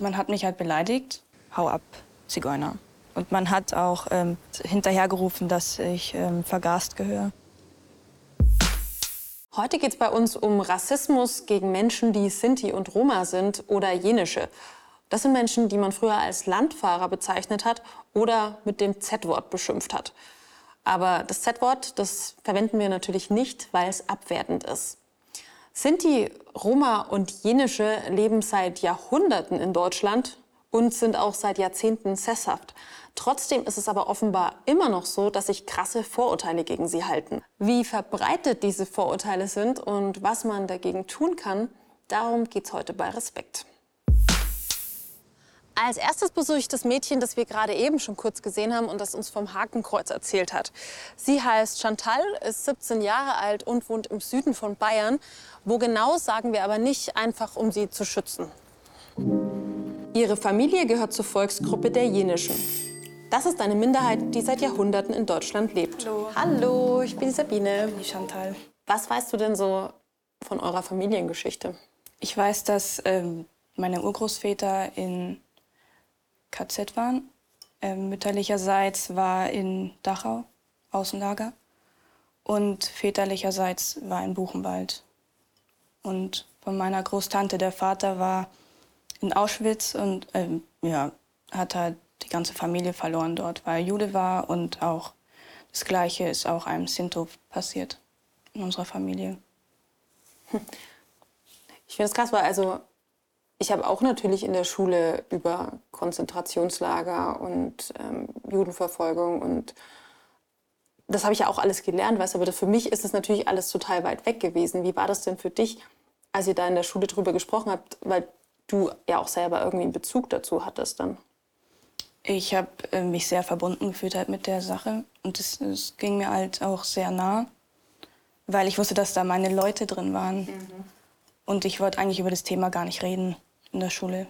Man hat mich halt beleidigt. Hau ab, Zigeuner. Und man hat auch ähm, hinterhergerufen, dass ich ähm, vergast gehöre. Heute geht es bei uns um Rassismus gegen Menschen, die Sinti und Roma sind oder Jenische. Das sind Menschen, die man früher als Landfahrer bezeichnet hat oder mit dem Z-Wort beschimpft hat. Aber das Z-Wort, das verwenden wir natürlich nicht, weil es abwertend ist. Sinti, Roma und Jenische leben seit Jahrhunderten in Deutschland und sind auch seit Jahrzehnten sesshaft. Trotzdem ist es aber offenbar immer noch so, dass sich krasse Vorurteile gegen sie halten. Wie verbreitet diese Vorurteile sind und was man dagegen tun kann, darum geht es heute bei Respekt. Als erstes besuche ich das Mädchen, das wir gerade eben schon kurz gesehen haben und das uns vom Hakenkreuz erzählt hat. Sie heißt Chantal, ist 17 Jahre alt und wohnt im Süden von Bayern. Wo genau, sagen wir aber nicht, einfach um sie zu schützen. Ihre Familie gehört zur Volksgruppe der Jenischen. Das ist eine Minderheit, die seit Jahrhunderten in Deutschland lebt. Hallo. Hallo, ich bin Sabine. Die Chantal. Was weißt du denn so von eurer Familiengeschichte? Ich weiß, dass ähm, meine Urgroßväter in KZ waren. Ähm, mütterlicherseits war in Dachau Außenlager und väterlicherseits war in Buchenwald. Und von meiner Großtante, der Vater war in Auschwitz und ähm, ja, hat halt die ganze Familie verloren dort, weil er Jude war und auch das Gleiche ist auch einem Sinto passiert in unserer Familie. Ich finde es krass, weil also ich habe auch natürlich in der Schule über Konzentrationslager und ähm, Judenverfolgung und das habe ich ja auch alles gelernt, weißt aber für mich ist es natürlich alles total weit weg gewesen. Wie war das denn für dich, als ihr da in der Schule drüber gesprochen habt, weil du ja auch selber irgendwie einen Bezug dazu hattest dann? Ich habe äh, mich sehr verbunden gefühlt halt mit der Sache und es, es, ging mir halt auch sehr nah, weil ich wusste, dass da meine Leute drin waren. Mhm. Und ich wollte eigentlich über das Thema gar nicht reden in der Schule.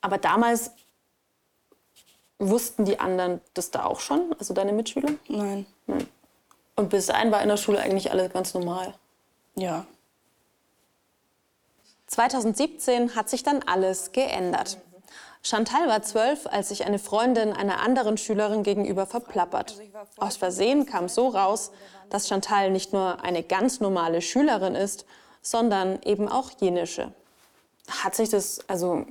Aber damals wussten die anderen das da auch schon, also deine Mitschüler? Nein. Und bis dahin war in der Schule eigentlich alles ganz normal? Ja. 2017 hat sich dann alles geändert. Chantal war zwölf, als sich eine Freundin einer anderen Schülerin gegenüber verplappert. Aus Versehen kam so raus, dass Chantal nicht nur eine ganz normale Schülerin ist, sondern eben auch jenische. Hat sich das also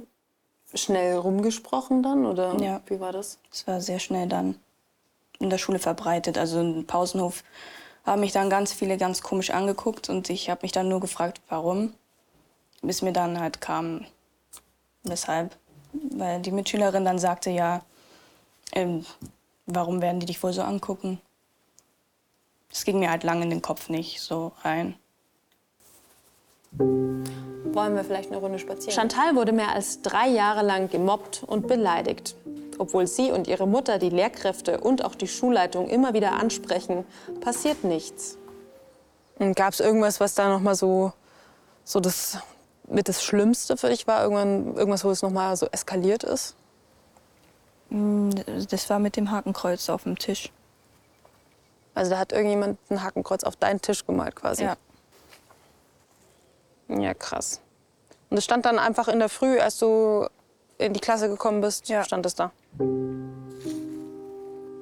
schnell rumgesprochen dann oder ja. wie war das? Es war sehr schnell dann in der Schule verbreitet. Also im Pausenhof haben mich dann ganz viele ganz komisch angeguckt und ich habe mich dann nur gefragt, warum. Bis mir dann halt kam, weshalb weil die Mitschülerin dann sagte, ja, ähm, warum werden die dich wohl so angucken? Das ging mir halt lange in den Kopf nicht so rein. Wollen wir vielleicht eine Runde spazieren? Chantal wurde mehr als drei Jahre lang gemobbt und beleidigt. Obwohl sie und ihre Mutter die Lehrkräfte und auch die Schulleitung immer wieder ansprechen, passiert nichts. Gab es irgendwas, was da noch mal so, so das mit das Schlimmste für dich war? Irgendwann, irgendwas, wo es nochmal so eskaliert ist? Mm, das war mit dem Hakenkreuz auf dem Tisch. Also da hat irgendjemand ein Hakenkreuz auf deinen Tisch gemalt quasi? Ja. Ja, krass. Und es stand dann einfach in der Früh, als du in die Klasse gekommen bist, ja. stand es da?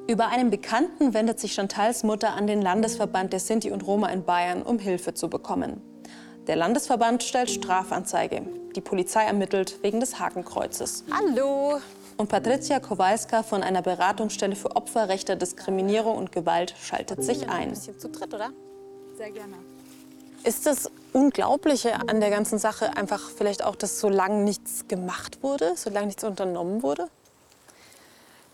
Über einen Bekannten wendet sich Chantals Mutter an den Landesverband der Sinti und Roma in Bayern, um Hilfe zu bekommen. Der Landesverband stellt Strafanzeige. Die Polizei ermittelt wegen des Hakenkreuzes. Hallo. Und Patricia Kowalska von einer Beratungsstelle für Opfer rechter Diskriminierung und Gewalt schaltet sich ein. Ein bisschen zu dritt, oder? Sehr gerne. Ist das Unglaubliche an der ganzen Sache einfach vielleicht auch, dass so lange nichts gemacht wurde, so lange nichts unternommen wurde?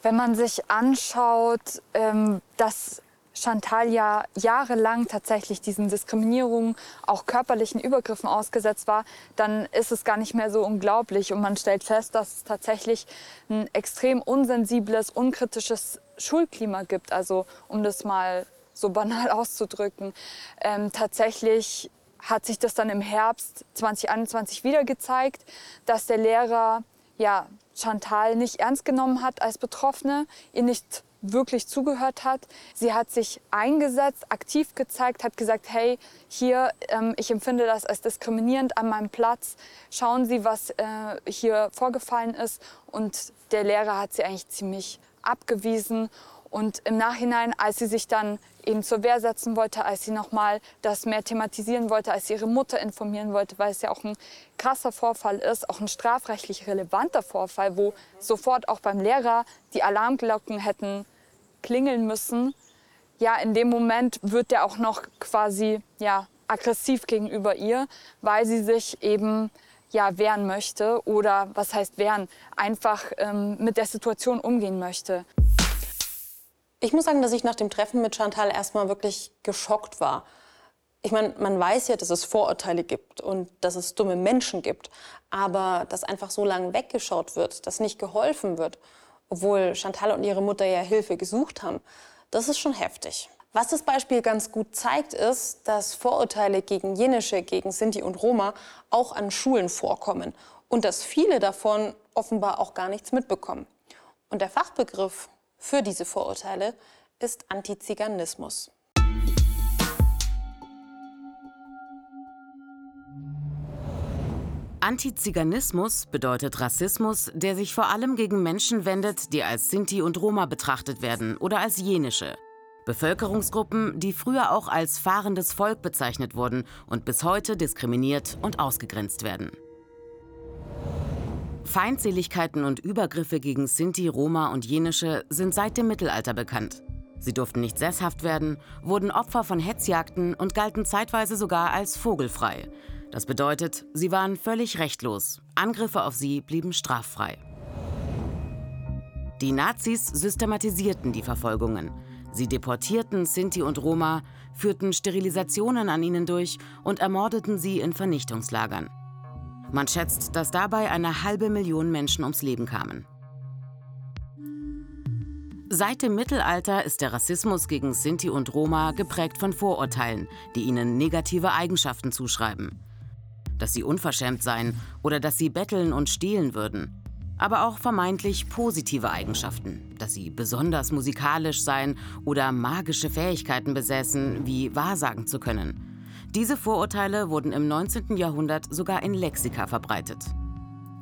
Wenn man sich anschaut, ähm, dass Chantal ja jahrelang tatsächlich diesen Diskriminierungen, auch körperlichen Übergriffen ausgesetzt war, dann ist es gar nicht mehr so unglaublich. Und man stellt fest, dass es tatsächlich ein extrem unsensibles, unkritisches Schulklima gibt. Also um das mal so banal auszudrücken. Ähm, tatsächlich hat sich das dann im Herbst 2021 wieder gezeigt, dass der Lehrer ja, Chantal nicht ernst genommen hat als Betroffene, ihr nicht wirklich zugehört hat. Sie hat sich eingesetzt, aktiv gezeigt, hat gesagt, hey, hier, ähm, ich empfinde das als diskriminierend an meinem Platz. Schauen Sie, was äh, hier vorgefallen ist. Und der Lehrer hat sie eigentlich ziemlich abgewiesen. Und im Nachhinein, als sie sich dann eben zur Wehr setzen wollte, als sie nochmal das mehr thematisieren wollte, als sie ihre Mutter informieren wollte, weil es ja auch ein krasser Vorfall ist, auch ein strafrechtlich relevanter Vorfall, wo sofort auch beim Lehrer die Alarmglocken hätten klingeln müssen. Ja, in dem Moment wird er auch noch quasi ja, aggressiv gegenüber ihr, weil sie sich eben ja, wehren möchte oder was heißt wehren, einfach ähm, mit der Situation umgehen möchte. Ich muss sagen, dass ich nach dem Treffen mit Chantal erstmal wirklich geschockt war. Ich meine, man weiß ja, dass es Vorurteile gibt und dass es dumme Menschen gibt. Aber dass einfach so lange weggeschaut wird, dass nicht geholfen wird, obwohl Chantal und ihre Mutter ja Hilfe gesucht haben, das ist schon heftig. Was das Beispiel ganz gut zeigt, ist, dass Vorurteile gegen Jenische, gegen Sinti und Roma auch an Schulen vorkommen und dass viele davon offenbar auch gar nichts mitbekommen. Und der Fachbegriff für diese Vorurteile ist Antiziganismus. Antiziganismus bedeutet Rassismus, der sich vor allem gegen Menschen wendet, die als Sinti und Roma betrachtet werden oder als Jenische. Bevölkerungsgruppen, die früher auch als fahrendes Volk bezeichnet wurden und bis heute diskriminiert und ausgegrenzt werden. Feindseligkeiten und Übergriffe gegen Sinti, Roma und Jenische sind seit dem Mittelalter bekannt. Sie durften nicht sesshaft werden, wurden Opfer von Hetzjagden und galten zeitweise sogar als vogelfrei. Das bedeutet, sie waren völlig rechtlos. Angriffe auf sie blieben straffrei. Die Nazis systematisierten die Verfolgungen. Sie deportierten Sinti und Roma, führten Sterilisationen an ihnen durch und ermordeten sie in Vernichtungslagern. Man schätzt, dass dabei eine halbe Million Menschen ums Leben kamen. Seit dem Mittelalter ist der Rassismus gegen Sinti und Roma geprägt von Vorurteilen, die ihnen negative Eigenschaften zuschreiben. Dass sie unverschämt seien oder dass sie betteln und stehlen würden. Aber auch vermeintlich positive Eigenschaften, dass sie besonders musikalisch seien oder magische Fähigkeiten besäßen, wie wahrsagen zu können. Diese Vorurteile wurden im 19. Jahrhundert sogar in Lexika verbreitet.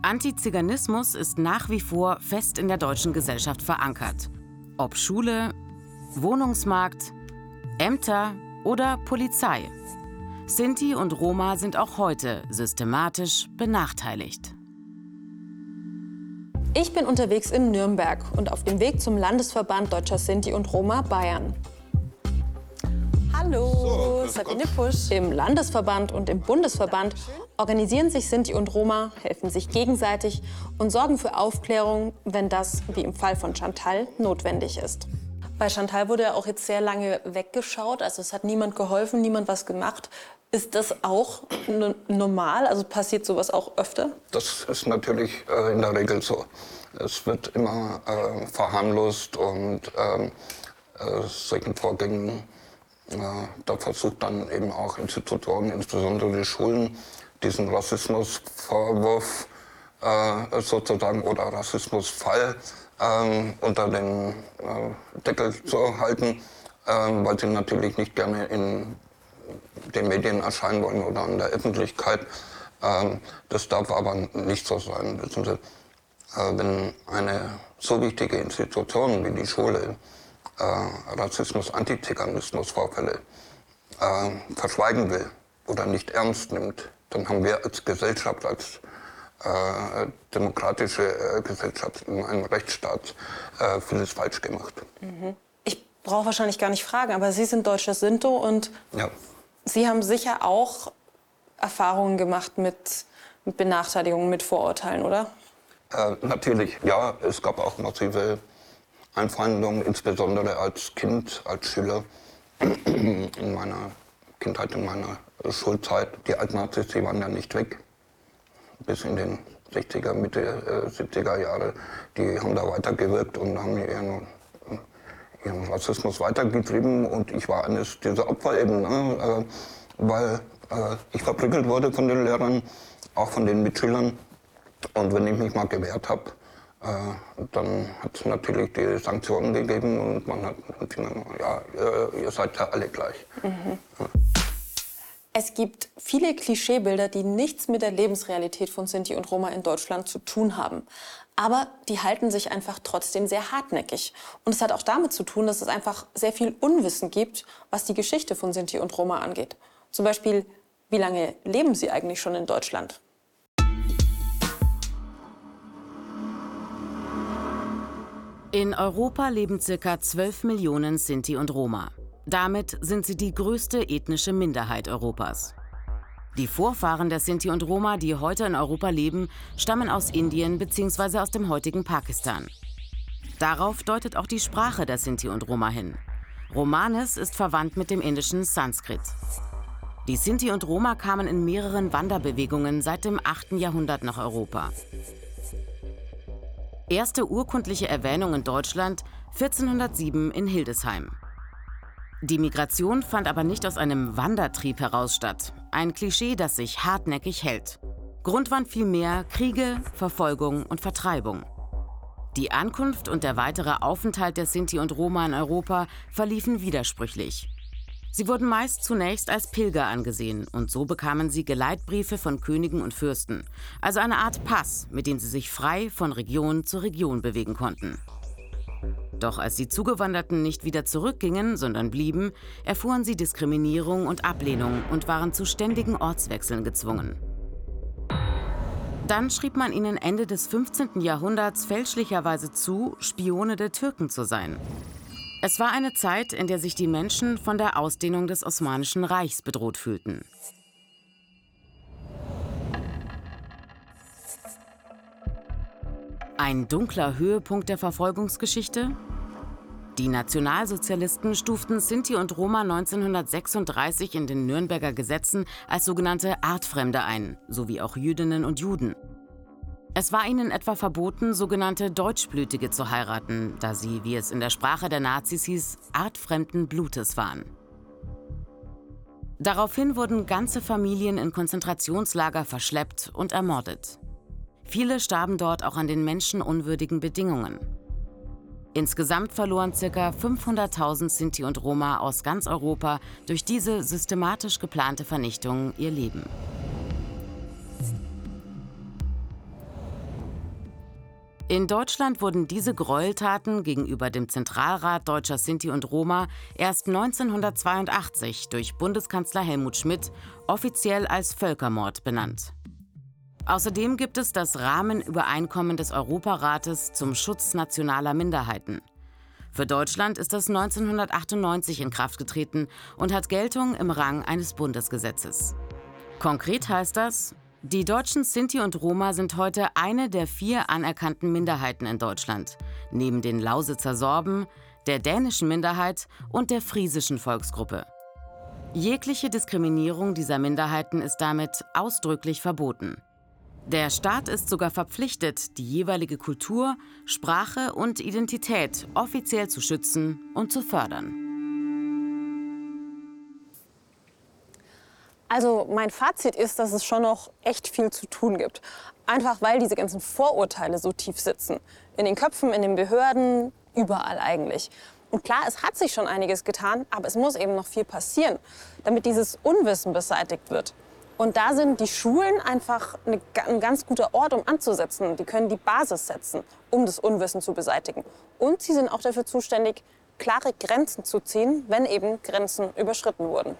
Antiziganismus ist nach wie vor fest in der deutschen Gesellschaft verankert. Ob Schule, Wohnungsmarkt, Ämter oder Polizei. Sinti und Roma sind auch heute systematisch benachteiligt. Ich bin unterwegs in Nürnberg und auf dem Weg zum Landesverband Deutscher Sinti und Roma Bayern. Hallo, so, Sabine Pusch. Im Landesverband und im Bundesverband organisieren sich Sinti und Roma, helfen sich gegenseitig und sorgen für Aufklärung, wenn das, wie im Fall von Chantal, notwendig ist. Bei Chantal wurde ja auch jetzt sehr lange weggeschaut, also es hat niemand geholfen, niemand was gemacht. Ist das auch normal? Also passiert sowas auch öfter? Das ist natürlich äh, in der Regel so. Es wird immer äh, verharmlost und ähm, äh, solchen Vorgängen da versucht dann eben auch Institutionen, insbesondere die Schulen, diesen Rassismusvorwurf äh, sozusagen oder Rassismusfall äh, unter den äh, Deckel zu halten, ähm, weil sie natürlich nicht gerne in den Medien erscheinen wollen oder in der Öffentlichkeit. Ähm, das darf aber nicht so sein. Wissen Sie, äh, wenn eine so wichtige Institution wie die Schule Rassismus, Antiziganismusvorfälle äh, verschweigen will oder nicht ernst nimmt, dann haben wir als Gesellschaft, als äh, demokratische äh, Gesellschaft in einem Rechtsstaat äh, vieles falsch gemacht. Mhm. Ich brauche wahrscheinlich gar nicht fragen, aber Sie sind deutscher Sinto und ja. Sie haben sicher auch Erfahrungen gemacht mit, mit Benachteiligungen, mit Vorurteilen, oder? Äh, natürlich, ja. Es gab auch massive Anfeindungen, insbesondere als Kind, als Schüler in meiner Kindheit, in meiner Schulzeit. Die Altnazis, die waren ja nicht weg. Bis in den 60er, Mitte äh, 70er Jahre. Die haben da weitergewirkt und haben ihren, ihren Rassismus weitergetrieben. Und ich war eines dieser Opfer eben, ne? äh, weil äh, ich verprügelt wurde von den Lehrern, auch von den Mitschülern. Und wenn ich mich mal gewehrt habe, dann hat es natürlich die Sanktionen gegeben und man hat ja, ihr, ihr seid ja alle gleich. Mhm. Ja. Es gibt viele Klischeebilder, die nichts mit der Lebensrealität von Sinti und Roma in Deutschland zu tun haben. Aber die halten sich einfach trotzdem sehr hartnäckig. Und es hat auch damit zu tun, dass es einfach sehr viel Unwissen gibt, was die Geschichte von Sinti und Roma angeht. Zum Beispiel, wie lange leben sie eigentlich schon in Deutschland? In Europa leben ca. 12 Millionen Sinti und Roma. Damit sind sie die größte ethnische Minderheit Europas. Die Vorfahren der Sinti und Roma, die heute in Europa leben, stammen aus Indien bzw. aus dem heutigen Pakistan. Darauf deutet auch die Sprache der Sinti und Roma hin. Romanes ist verwandt mit dem indischen Sanskrit. Die Sinti und Roma kamen in mehreren Wanderbewegungen seit dem 8. Jahrhundert nach Europa. Erste urkundliche Erwähnung in Deutschland 1407 in Hildesheim. Die Migration fand aber nicht aus einem Wandertrieb heraus statt. Ein Klischee, das sich hartnäckig hält. Grund waren vielmehr Kriege, Verfolgung und Vertreibung. Die Ankunft und der weitere Aufenthalt der Sinti und Roma in Europa verliefen widersprüchlich. Sie wurden meist zunächst als Pilger angesehen und so bekamen sie Geleitbriefe von Königen und Fürsten, also eine Art Pass, mit dem sie sich frei von Region zu Region bewegen konnten. Doch als die Zugewanderten nicht wieder zurückgingen, sondern blieben, erfuhren sie Diskriminierung und Ablehnung und waren zu ständigen Ortswechseln gezwungen. Dann schrieb man ihnen Ende des 15. Jahrhunderts fälschlicherweise zu, Spione der Türken zu sein. Es war eine Zeit, in der sich die Menschen von der Ausdehnung des Osmanischen Reichs bedroht fühlten. Ein dunkler Höhepunkt der Verfolgungsgeschichte? Die Nationalsozialisten stuften Sinti und Roma 1936 in den Nürnberger Gesetzen als sogenannte Artfremde ein, sowie auch Jüdinnen und Juden. Es war ihnen etwa verboten, sogenannte Deutschblütige zu heiraten, da sie, wie es in der Sprache der Nazis hieß, artfremden Blutes waren. Daraufhin wurden ganze Familien in Konzentrationslager verschleppt und ermordet. Viele starben dort auch an den menschenunwürdigen Bedingungen. Insgesamt verloren ca. 500.000 Sinti und Roma aus ganz Europa durch diese systematisch geplante Vernichtung ihr Leben. In Deutschland wurden diese Gräueltaten gegenüber dem Zentralrat deutscher Sinti und Roma erst 1982 durch Bundeskanzler Helmut Schmidt offiziell als Völkermord benannt. Außerdem gibt es das Rahmenübereinkommen des Europarates zum Schutz nationaler Minderheiten. Für Deutschland ist das 1998 in Kraft getreten und hat Geltung im Rang eines Bundesgesetzes. Konkret heißt das, die deutschen Sinti und Roma sind heute eine der vier anerkannten Minderheiten in Deutschland, neben den Lausitzer Sorben, der dänischen Minderheit und der friesischen Volksgruppe. Jegliche Diskriminierung dieser Minderheiten ist damit ausdrücklich verboten. Der Staat ist sogar verpflichtet, die jeweilige Kultur, Sprache und Identität offiziell zu schützen und zu fördern. Also mein Fazit ist, dass es schon noch echt viel zu tun gibt. Einfach weil diese ganzen Vorurteile so tief sitzen. In den Köpfen, in den Behörden, überall eigentlich. Und klar, es hat sich schon einiges getan, aber es muss eben noch viel passieren, damit dieses Unwissen beseitigt wird. Und da sind die Schulen einfach eine, ein ganz guter Ort, um anzusetzen. Die können die Basis setzen, um das Unwissen zu beseitigen. Und sie sind auch dafür zuständig, klare Grenzen zu ziehen, wenn eben Grenzen überschritten wurden.